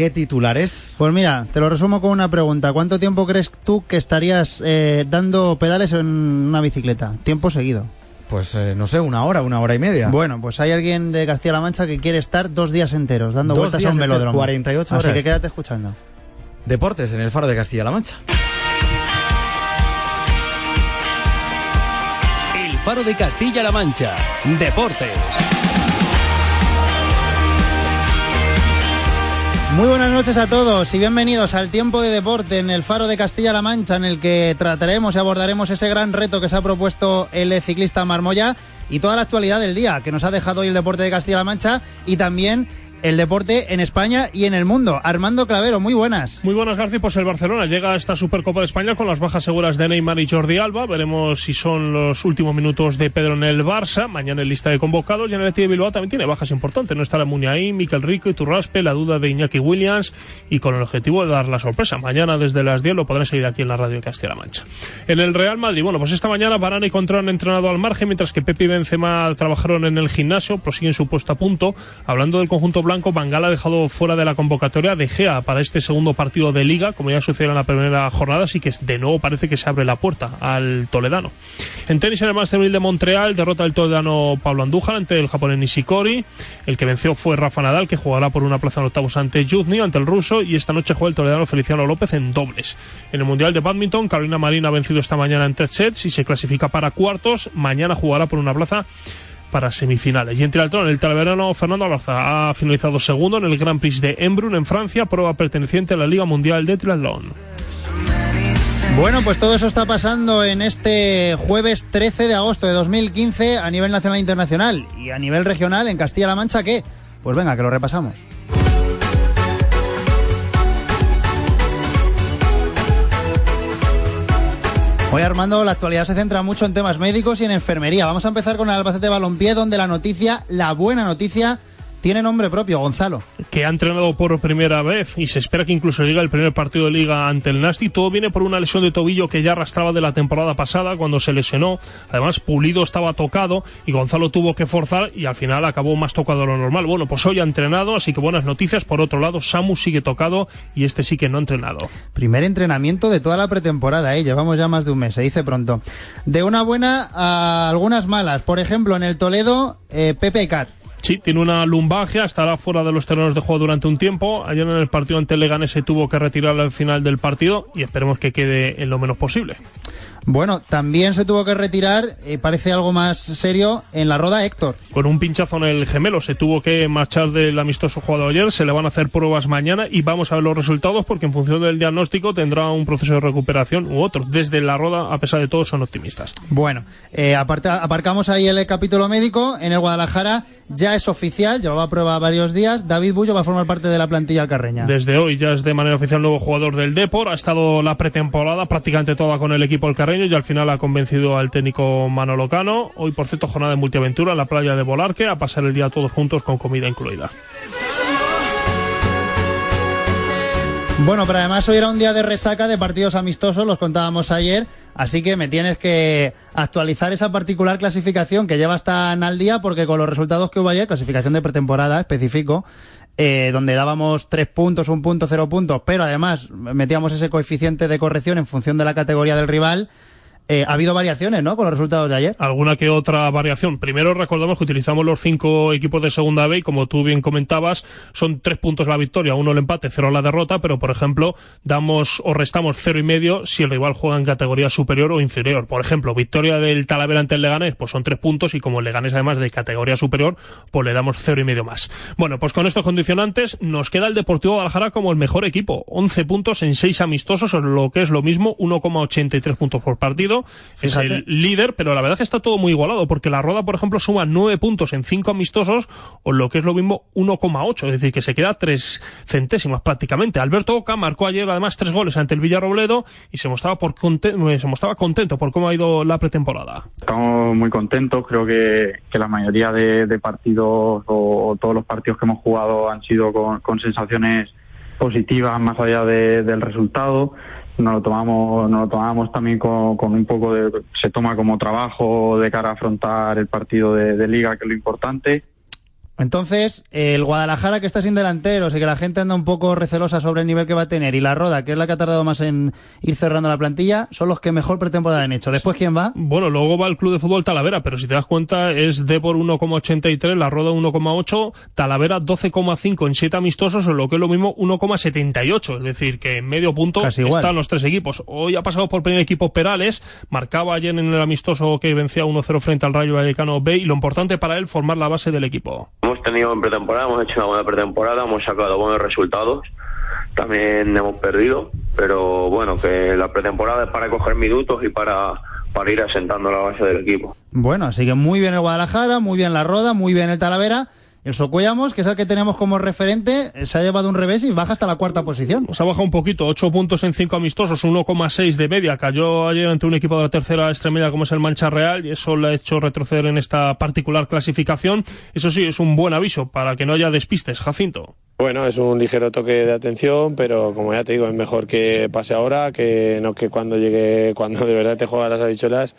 ¿qué titulares? Pues mira, te lo resumo con una pregunta. ¿Cuánto tiempo crees tú que estarías eh, dando pedales en una bicicleta? Tiempo seguido. Pues eh, no sé, una hora, una hora y media. Bueno, pues hay alguien de Castilla-La Mancha que quiere estar dos días enteros dando Dos vueltas días a un velódromo. 48 Así horas. que quédate escuchando. Deportes en el Faro de Castilla-La Mancha. El Faro de Castilla-La Mancha. Deportes. Muy buenas noches a todos y bienvenidos al tiempo de deporte en el Faro de Castilla-La Mancha, en el que trataremos y abordaremos ese gran reto que se ha propuesto el ciclista Marmoya y toda la actualidad del día que nos ha dejado hoy el deporte de Castilla-La Mancha y también el deporte en España y en el mundo. Armando Clavero, muy buenas. Muy buenas, García. Pues el Barcelona llega a esta Supercopa de España con las bajas seguras de Neymar y Jordi Alba. Veremos si son los últimos minutos de Pedro en el Barça. Mañana en lista de convocados. Y en el de Bilbao también tiene bajas importantes. No estará Muniain, Miquel Rico y Turraspe, la duda de Iñaki Williams y con el objetivo de dar la sorpresa. Mañana desde las 10 lo podrán seguir aquí en la radio Castilla-La Mancha. En el Real Madrid, bueno, pues esta mañana Varane y Control han entrenado al margen, mientras que Pepe y Benzema trabajaron en el gimnasio, prosiguen su puesto a punto. Hablando del conjunto Bangala ha dejado fuera de la convocatoria de Gea para este segundo partido de Liga, como ya sucedió en la primera jornada, así que de nuevo parece que se abre la puerta al toledano. En tenis, en el Master 1000 de Montreal, derrota el toledano Pablo Andújar ante el japonés Nishikori. El que venció fue Rafa Nadal, que jugará por una plaza en octavos ante Yuzny, ante el ruso, y esta noche juega el toledano Feliciano López en dobles. En el Mundial de Badminton, Carolina Marín ha vencido esta mañana en tres sets y se clasifica para cuartos. Mañana jugará por una plaza para semifinales. Y en triatlón, el talaverano Fernando Alarza ha finalizado segundo en el Grand Prix de Embrun en Francia, prueba perteneciente a la Liga Mundial de Triatlón. Bueno, pues todo eso está pasando en este jueves 13 de agosto de 2015 a nivel nacional e internacional y a nivel regional en Castilla-La Mancha, ¿qué? Pues venga, que lo repasamos. Hoy Armando, la actualidad se centra mucho en temas médicos y en enfermería. Vamos a empezar con el Albacete Balompié, donde la noticia, la buena noticia, tiene nombre propio, Gonzalo. que ha entrenado por primera vez y se espera que incluso llegue el primer partido de liga ante el Nasti. Todo viene por una lesión de tobillo que ya arrastraba de la temporada pasada cuando se lesionó. Además, Pulido estaba tocado y Gonzalo tuvo que forzar y al final acabó más tocado de lo normal. Bueno, pues hoy ha entrenado, así que buenas noticias. Por otro lado, Samu sigue tocado y este sí que no ha entrenado. Primer entrenamiento de toda la pretemporada, ¿eh? llevamos ya más de un mes, se dice pronto. De una buena a algunas malas. Por ejemplo, en el Toledo, eh, Pepe Car. Sí, tiene una lumbalgia, estará fuera de los terrenos de juego durante un tiempo. Ayer en el partido ante Leganés se tuvo que retirar al final del partido y esperemos que quede en lo menos posible. Bueno, también se tuvo que retirar, eh, parece algo más serio, en la roda Héctor. Con un pinchazo en el gemelo se tuvo que marchar del amistoso jugado ayer, se le van a hacer pruebas mañana y vamos a ver los resultados porque en función del diagnóstico tendrá un proceso de recuperación u otro. Desde la roda, a pesar de todo, son optimistas. Bueno, eh, aparta- aparcamos ahí el capítulo médico. En el Guadalajara ya es oficial, llevaba a prueba varios días. David Bullo va a formar parte de la plantilla alcarreña. Desde hoy ya es de manera oficial nuevo jugador del Depor. Ha estado la pretemporada prácticamente toda con el equipo alcarreño y al final ha convencido al técnico Manolo Cano. Hoy, por cierto, jornada de multiaventura en la playa de Volarque a pasar el día todos juntos con comida incluida. Bueno, pero además hoy era un día de resaca de partidos amistosos, los contábamos ayer, así que me tienes que actualizar esa particular clasificación que llevas tan al día, porque con los resultados que hubo ayer, clasificación de pretemporada específico, eh, donde dábamos tres puntos, un punto, cero puntos, pero además metíamos ese coeficiente de corrección en función de la categoría del rival, eh, ha habido variaciones, ¿no? Con los resultados de ayer. alguna que otra variación. Primero recordamos que utilizamos los cinco equipos de segunda B y como tú bien comentabas, son tres puntos la victoria, uno el empate, cero la derrota, pero por ejemplo, damos o restamos cero y medio si el rival juega en categoría superior o inferior. Por ejemplo, victoria del Talavera ante el Leganés, pues son tres puntos y como el Leganés además de categoría superior, pues le damos cero y medio más. Bueno, pues con estos condicionantes nos queda el Deportivo Guadalajara como el mejor equipo. 11 puntos en seis amistosos, lo que es lo mismo, 1,83 puntos por partido. Es Fíjate. el líder, pero la verdad es que está todo muy igualado, porque la Roda, por ejemplo, suma 9 puntos en 5 amistosos, o lo que es lo mismo 1,8, es decir, que se queda 3 centésimas prácticamente. Alberto Oca marcó ayer además 3 goles ante el Villarrobledo y se mostraba, por conte- se mostraba contento por cómo ha ido la pretemporada. Estamos muy contentos, creo que, que la mayoría de, de partidos o, o todos los partidos que hemos jugado han sido con, con sensaciones positivas más allá de- del resultado. Nos lo tomamos, nos lo tomamos también con, con un poco de, se toma como trabajo de cara a afrontar el partido de liga, que es lo importante. Entonces, el Guadalajara que está sin delanteros y que la gente anda un poco recelosa sobre el nivel que va a tener y la Roda, que es la que ha tardado más en ir cerrando la plantilla, son los que mejor pretemporada han hecho. Después, ¿quién va? Bueno, luego va el Club de Fútbol Talavera, pero si te das cuenta es Depor 1,83, la Roda 1,8, Talavera 12,5 en 7 amistosos, o lo que es lo mismo 1,78. Es decir, que en medio punto están los tres equipos. Hoy ha pasado por primer equipo Perales, marcaba ayer en el amistoso que vencía 1-0 frente al Rayo Vallecano B y lo importante para él formar la base del equipo hemos tenido en pretemporada, hemos hecho una buena pretemporada, hemos sacado buenos resultados, también hemos perdido, pero bueno, que la pretemporada es para coger minutos y para, para ir asentando la base del equipo. Bueno, así que muy bien el Guadalajara, muy bien la Roda, muy bien el Talavera. El Socuellamos, que es el que tenemos como referente, se ha llevado un revés y baja hasta la cuarta posición. Se ha bajado un poquito, 8 puntos en 5 amistosos, 1,6 de media. Cayó ayer ante un equipo de la tercera extremidad como es el Mancha Real y eso le ha hecho retroceder en esta particular clasificación. Eso sí, es un buen aviso para que no haya despistes, Jacinto. Bueno, es un ligero toque de atención, pero como ya te digo, es mejor que pase ahora que no que cuando llegue, cuando de verdad te juegas las habichuelas,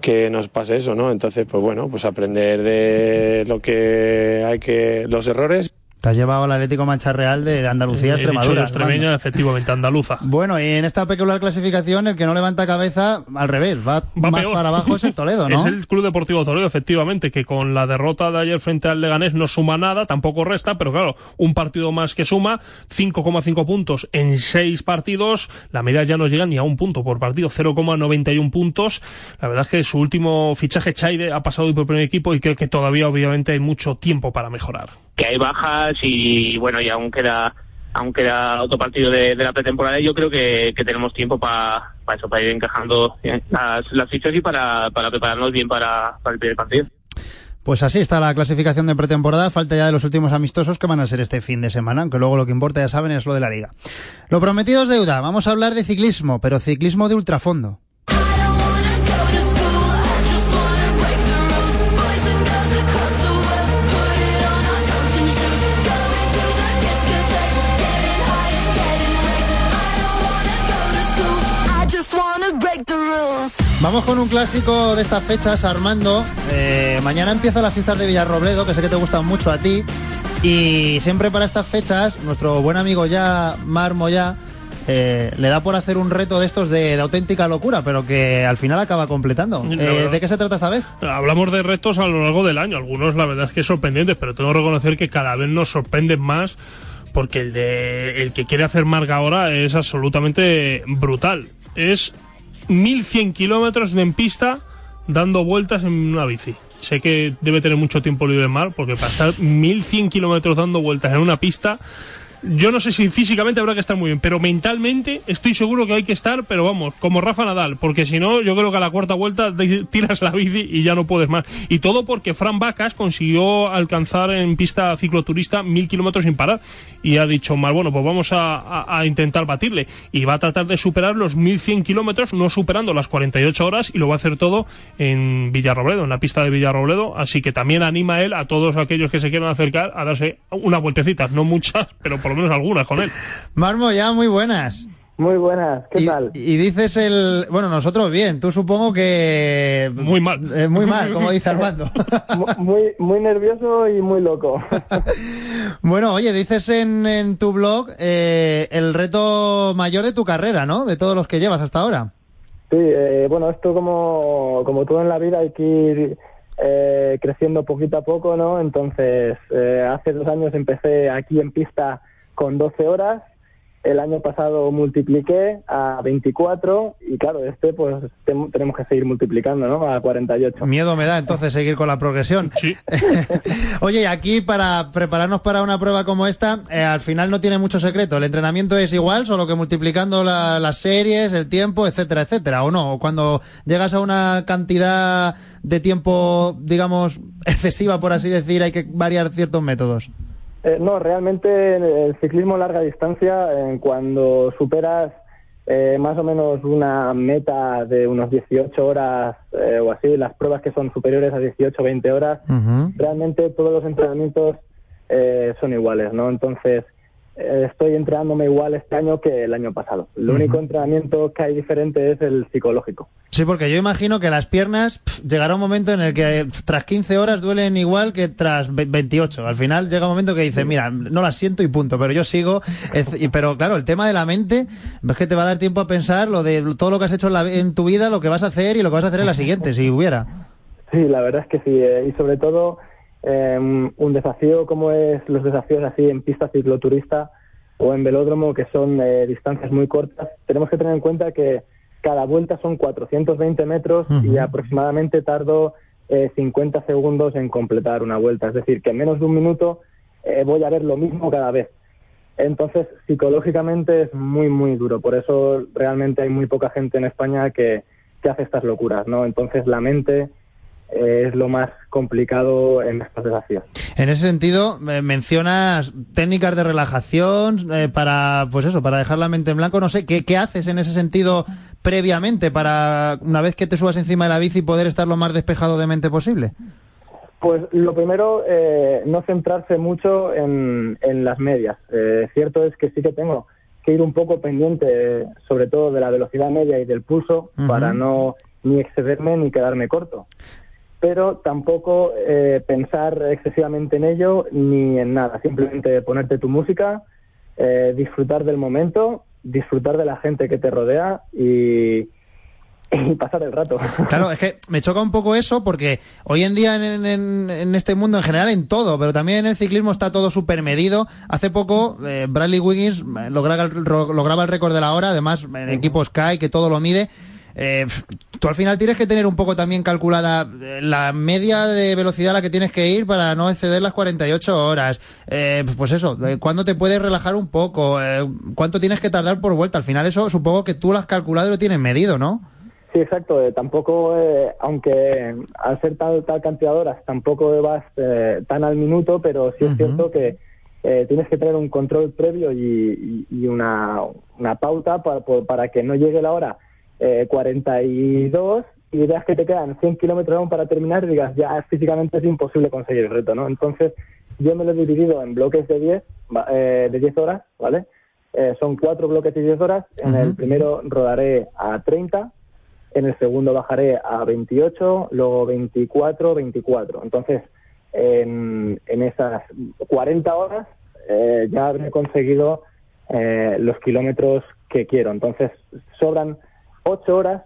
que nos pase eso, ¿no? Entonces, pues bueno, pues aprender de lo que hay que, los errores te has llevado al Atlético Mancha Real de, Andalucía, Extremadura. extremeña, efectivamente, andaluza. Bueno, y en esta peculiar clasificación, el que no levanta cabeza, al revés, va, más para abajo es el Toledo, ¿no? Es el Club Deportivo Toledo, efectivamente, que con la derrota de ayer frente al Leganés no suma nada, tampoco resta, pero claro, un partido más que suma, 5,5 puntos en 6 partidos, la media ya no llega ni a un punto por partido, 0,91 puntos. La verdad es que su último fichaje, Chaide, ha pasado por primer equipo y creo que todavía, obviamente, hay mucho tiempo para mejorar que hay bajas y bueno, y aún queda aún queda otro partido de, la pretemporada y yo creo que, tenemos tiempo para eso, para ir encajando las, las fichas y para, para prepararnos bien para, para el primer partido. Pues así está la clasificación de pretemporada. Falta ya de los últimos amistosos que van a ser este fin de semana, aunque luego lo que importa, ya saben, es lo de la liga. Lo prometido es deuda. Vamos a hablar de ciclismo, pero ciclismo de ultrafondo. Vamos con un clásico de estas fechas, Armando. Eh, mañana empieza la fiesta de Villarrobledo, que sé que te gustan mucho a ti. Y siempre para estas fechas, nuestro buen amigo ya, Marmo ya, eh, le da por hacer un reto de estos de, auténtica locura, pero que al final acaba completando. Eh, ¿De qué se trata esta vez? Hablamos de retos a lo largo del año, algunos la verdad es que sorprendentes, pero tengo que reconocer que cada vez nos sorprenden más porque el de el que quiere hacer marca ahora es absolutamente brutal. Es 1100 kilómetros en pista dando vueltas en una bici. Sé que debe tener mucho tiempo libre en mar, porque pasar 1100 kilómetros dando vueltas en una pista yo no sé si físicamente habrá que estar muy bien, pero mentalmente estoy seguro que hay que estar, pero vamos, como Rafa Nadal, porque si no, yo creo que a la cuarta vuelta tiras la bici y ya no puedes más. Y todo porque Fran Vacas consiguió alcanzar en pista cicloturista mil kilómetros sin parar. Y ha dicho, mal, bueno, pues vamos a, intentar batirle. Y va a tratar de superar los 1100 kilómetros, no superando las 48 horas, y lo va a hacer todo en Villarrobledo, en la pista de Villarrobledo. Así que también anima él a todos aquellos que se quieran acercar a darse unas vueltecitas, no muchas, pero por por lo menos algunas con él. Marmo, ya muy buenas. Muy buenas, ¿qué tal? Y dices el. Bueno, nosotros bien, tú supongo que. Muy mal. Eh, muy mal, como dice Armando. muy, muy nervioso y muy loco. bueno, oye, dices en, en tu blog eh, el reto mayor de tu carrera, ¿no? De todos los que llevas hasta ahora. Sí, eh, bueno, esto como, como todo en la vida hay que ir creciendo poquito a poco, ¿no? Entonces, hace dos años empecé aquí en pista con 12 horas. El año pasado multipliqué a 24 y claro, este pues tenemos que seguir multiplicando, ¿no? A 48. Miedo me da entonces seguir con la progresión. Sí. Oye, aquí para prepararnos para una prueba como esta, eh, al final no tiene mucho secreto. El entrenamiento es igual, solo que multiplicando las series, el tiempo, etcétera, etcétera. ¿O no? Cuando llegas a una cantidad de tiempo, digamos, excesiva, por así decir, hay que variar ciertos métodos. Eh, no, realmente el ciclismo larga distancia, cuando superas eh, más o menos una meta de unos 18 horas eh, o así, las pruebas que son superiores a 18 o 20 horas, realmente todos los entrenamientos son iguales, ¿no? Entonces, eh, estoy entrenándome igual este año que el año pasado. Lo único entrenamiento que hay diferente es el psicológico. Sí, porque yo imagino que las piernas llegará un momento en el que tras 15 horas duelen igual que tras ve- 28. Al final llega un momento que dices, mira, no las siento y punto, pero yo sigo. Pero claro, el tema de la mente es que te va a dar tiempo a pensar lo de todo lo que has hecho en, la- en tu vida, lo que vas a hacer y lo que vas a hacer en la siguiente, si hubiera. Sí, la verdad es que sí. eh, y sobre todo, eh, un desafío como es los desafíos así en pista cicloturista o en velódromo, que son eh, distancias muy cortas, tenemos que tener en cuenta que cada vuelta son 420 metros y aproximadamente tardo eh, 50 segundos en completar una vuelta. Es decir, que en menos de un minuto eh, voy a ver lo mismo cada vez. Entonces, psicológicamente es muy, muy duro. Por eso realmente hay muy poca gente en España que, que hace estas locuras, ¿no? Entonces, la mente eh, es lo más complicado en estos desafíos. En ese sentido, eh, mencionas técnicas de relajación eh, para, pues eso, para dejar la mente en blanco. No sé, ¿qué, ¿qué haces en ese sentido previamente para, una vez que te subas encima de la bici, poder estar lo más despejado de mente posible? Pues lo primero, eh, no centrarse mucho en, en las medias. Eh, cierto es que sí que tengo que ir un poco pendiente, sobre todo de la velocidad media y del pulso, para no ni excederme ni quedarme corto. Pero tampoco eh, pensar excesivamente en ello ni en nada. Simplemente ponerte tu música, eh, disfrutar del momento, disfrutar de la gente que te rodea y, pasar el rato. Claro, es que me choca un poco eso porque hoy en día en, en- este mundo, en general en todo, pero también en el ciclismo está todo súper medido. Hace poco eh, Bradley Wiggins eh, lograba lograba el récord de la hora, además en equipo Sky que todo lo mide. Eh, tú al final tienes que tener un poco también calculada eh, la media de velocidad a la que tienes que ir para no exceder las 48 horas. Eh, pues eso, eh, ¿cuándo te puedes relajar un poco? Eh, ¿Cuánto tienes que tardar por vuelta? Al final eso supongo que tú lo has calculado y lo tienes medido, ¿no? Sí, exacto. eh, tampoco, eh, aunque al ser tal, tal cantidad de horas, tampoco vas eh, tan al minuto, pero sí es cierto que eh, tienes que tener un control previo y, y- y una, una pauta para, para que no llegue la hora eh, 42 y veas que te quedan 100 kilómetros aún para terminar y digas, ya físicamente es imposible conseguir el reto, ¿no? Entonces, yo me lo he dividido en bloques de 10, va- eh, de 10 horas, ¿vale? Eh, son cuatro bloques de 10 horas. En el primero rodaré a 30, en el segundo bajaré a 28, luego 24, 24. Entonces, en, en esas 40 horas eh, ya habré conseguido eh, los kilómetros que quiero. Entonces, sobran 8 horas,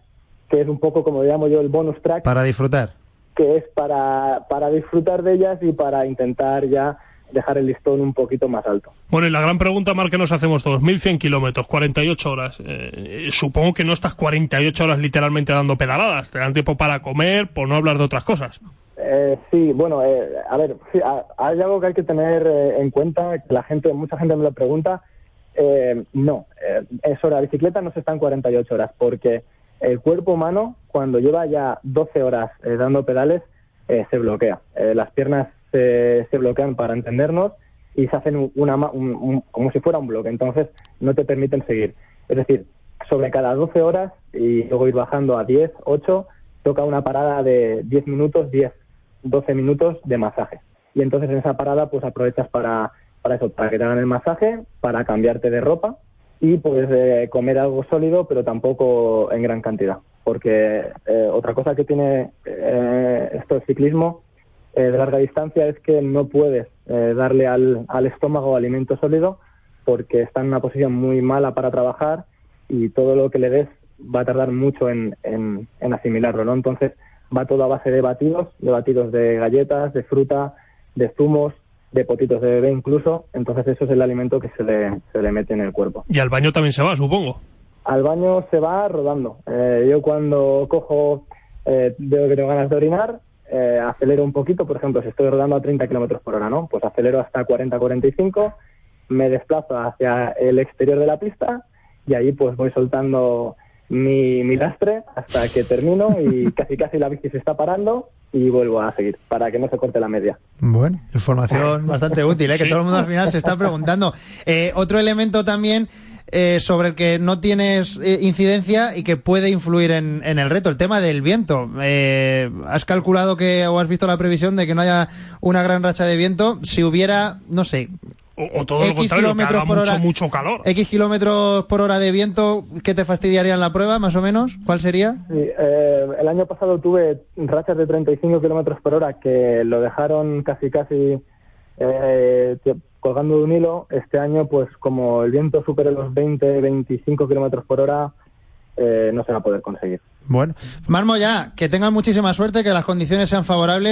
que es un poco como llamo yo el bonus track, Para disfrutar. que es para, para disfrutar de ellas y para intentar ya dejar el listón un poquito más alto. Bueno, y la gran pregunta, Mar, que nos hacemos todos, 1100 kilómetros, 48 horas. Eh, supongo que no estás 48 horas literalmente dando pedaladas, te dan tiempo para comer, por no hablar de otras cosas. Eh, sí, bueno, eh, a ver, sí, a- hay algo que hay que tener eh, en cuenta, que la gente, mucha gente me lo pregunta. Eh, no, eh, es hora, la bicicleta no se está en 48 horas, porque el cuerpo humano, cuando lleva ya 12 horas eh, dando pedales, eh, se bloquea. Eh, las piernas se, se bloquean para entendernos y se hacen un- una, un- como si fuera un bloque, entonces no te permiten seguir. Es decir, sobre cada 12 horas y luego ir bajando a 10, 8, toca una parada de 10 minutos, 10, 12 minutos de masaje. Y entonces en esa parada pues aprovechas para, para eso, para que te hagan el masaje, para cambiarte de ropa y pues eh, comer algo sólido, pero tampoco en gran cantidad. Porque eh, otra cosa que tiene eh, esto del ciclismo eh, de larga distancia es que no puedes eh, darle al, al estómago alimento sólido porque está en una posición muy mala para trabajar y todo lo que le des va a tardar mucho en, en, en asimilarlo, ¿no? Entonces va todo a base de batidos, de batidos de galletas, de fruta, de zumos, de potitos de bebé incluso, entonces eso es el alimento que se le, se le mete en el cuerpo. Y al baño también se va, supongo. Al baño se va rodando. Eh, yo cuando cojo, eh, veo que tengo ganas de orinar, eh, acelero un poquito, por ejemplo, si estoy rodando a 30 kilómetros por hora, ¿no? Pues acelero hasta 40-45, me desplazo hacia el exterior de la pista y ahí pues voy soltando mi, mi lastre hasta que termino y casi casi la bici se está parando y vuelvo a seguir para que no se corte la media. Bueno, información bastante útil, ¿eh? que Sí. todo el mundo al final se está preguntando. Eh, otro elemento también eh, sobre el que no tienes eh, incidencia y que puede influir en, en el reto, el tema del viento. Eh, ¿Has calculado que o has visto la previsión de que no haya una gran racha de viento? Si hubiera, no sé, O, o todo lo contrario, que haga por mucho, hora. mucho calor. X kilómetros por hora de viento, ¿qué te fastidiaría en la prueba, más o menos? ¿Cuál sería? Sí, eh, el año pasado tuve rachas de 35 kilómetros por hora que lo dejaron casi casi eh, colgando de un hilo. Este año, pues como el viento supere los 20, 25 kilómetros por hora, eh, no se va a poder conseguir. Bueno, Marmo ya, que tengan muchísima suerte, que las condiciones sean favorables.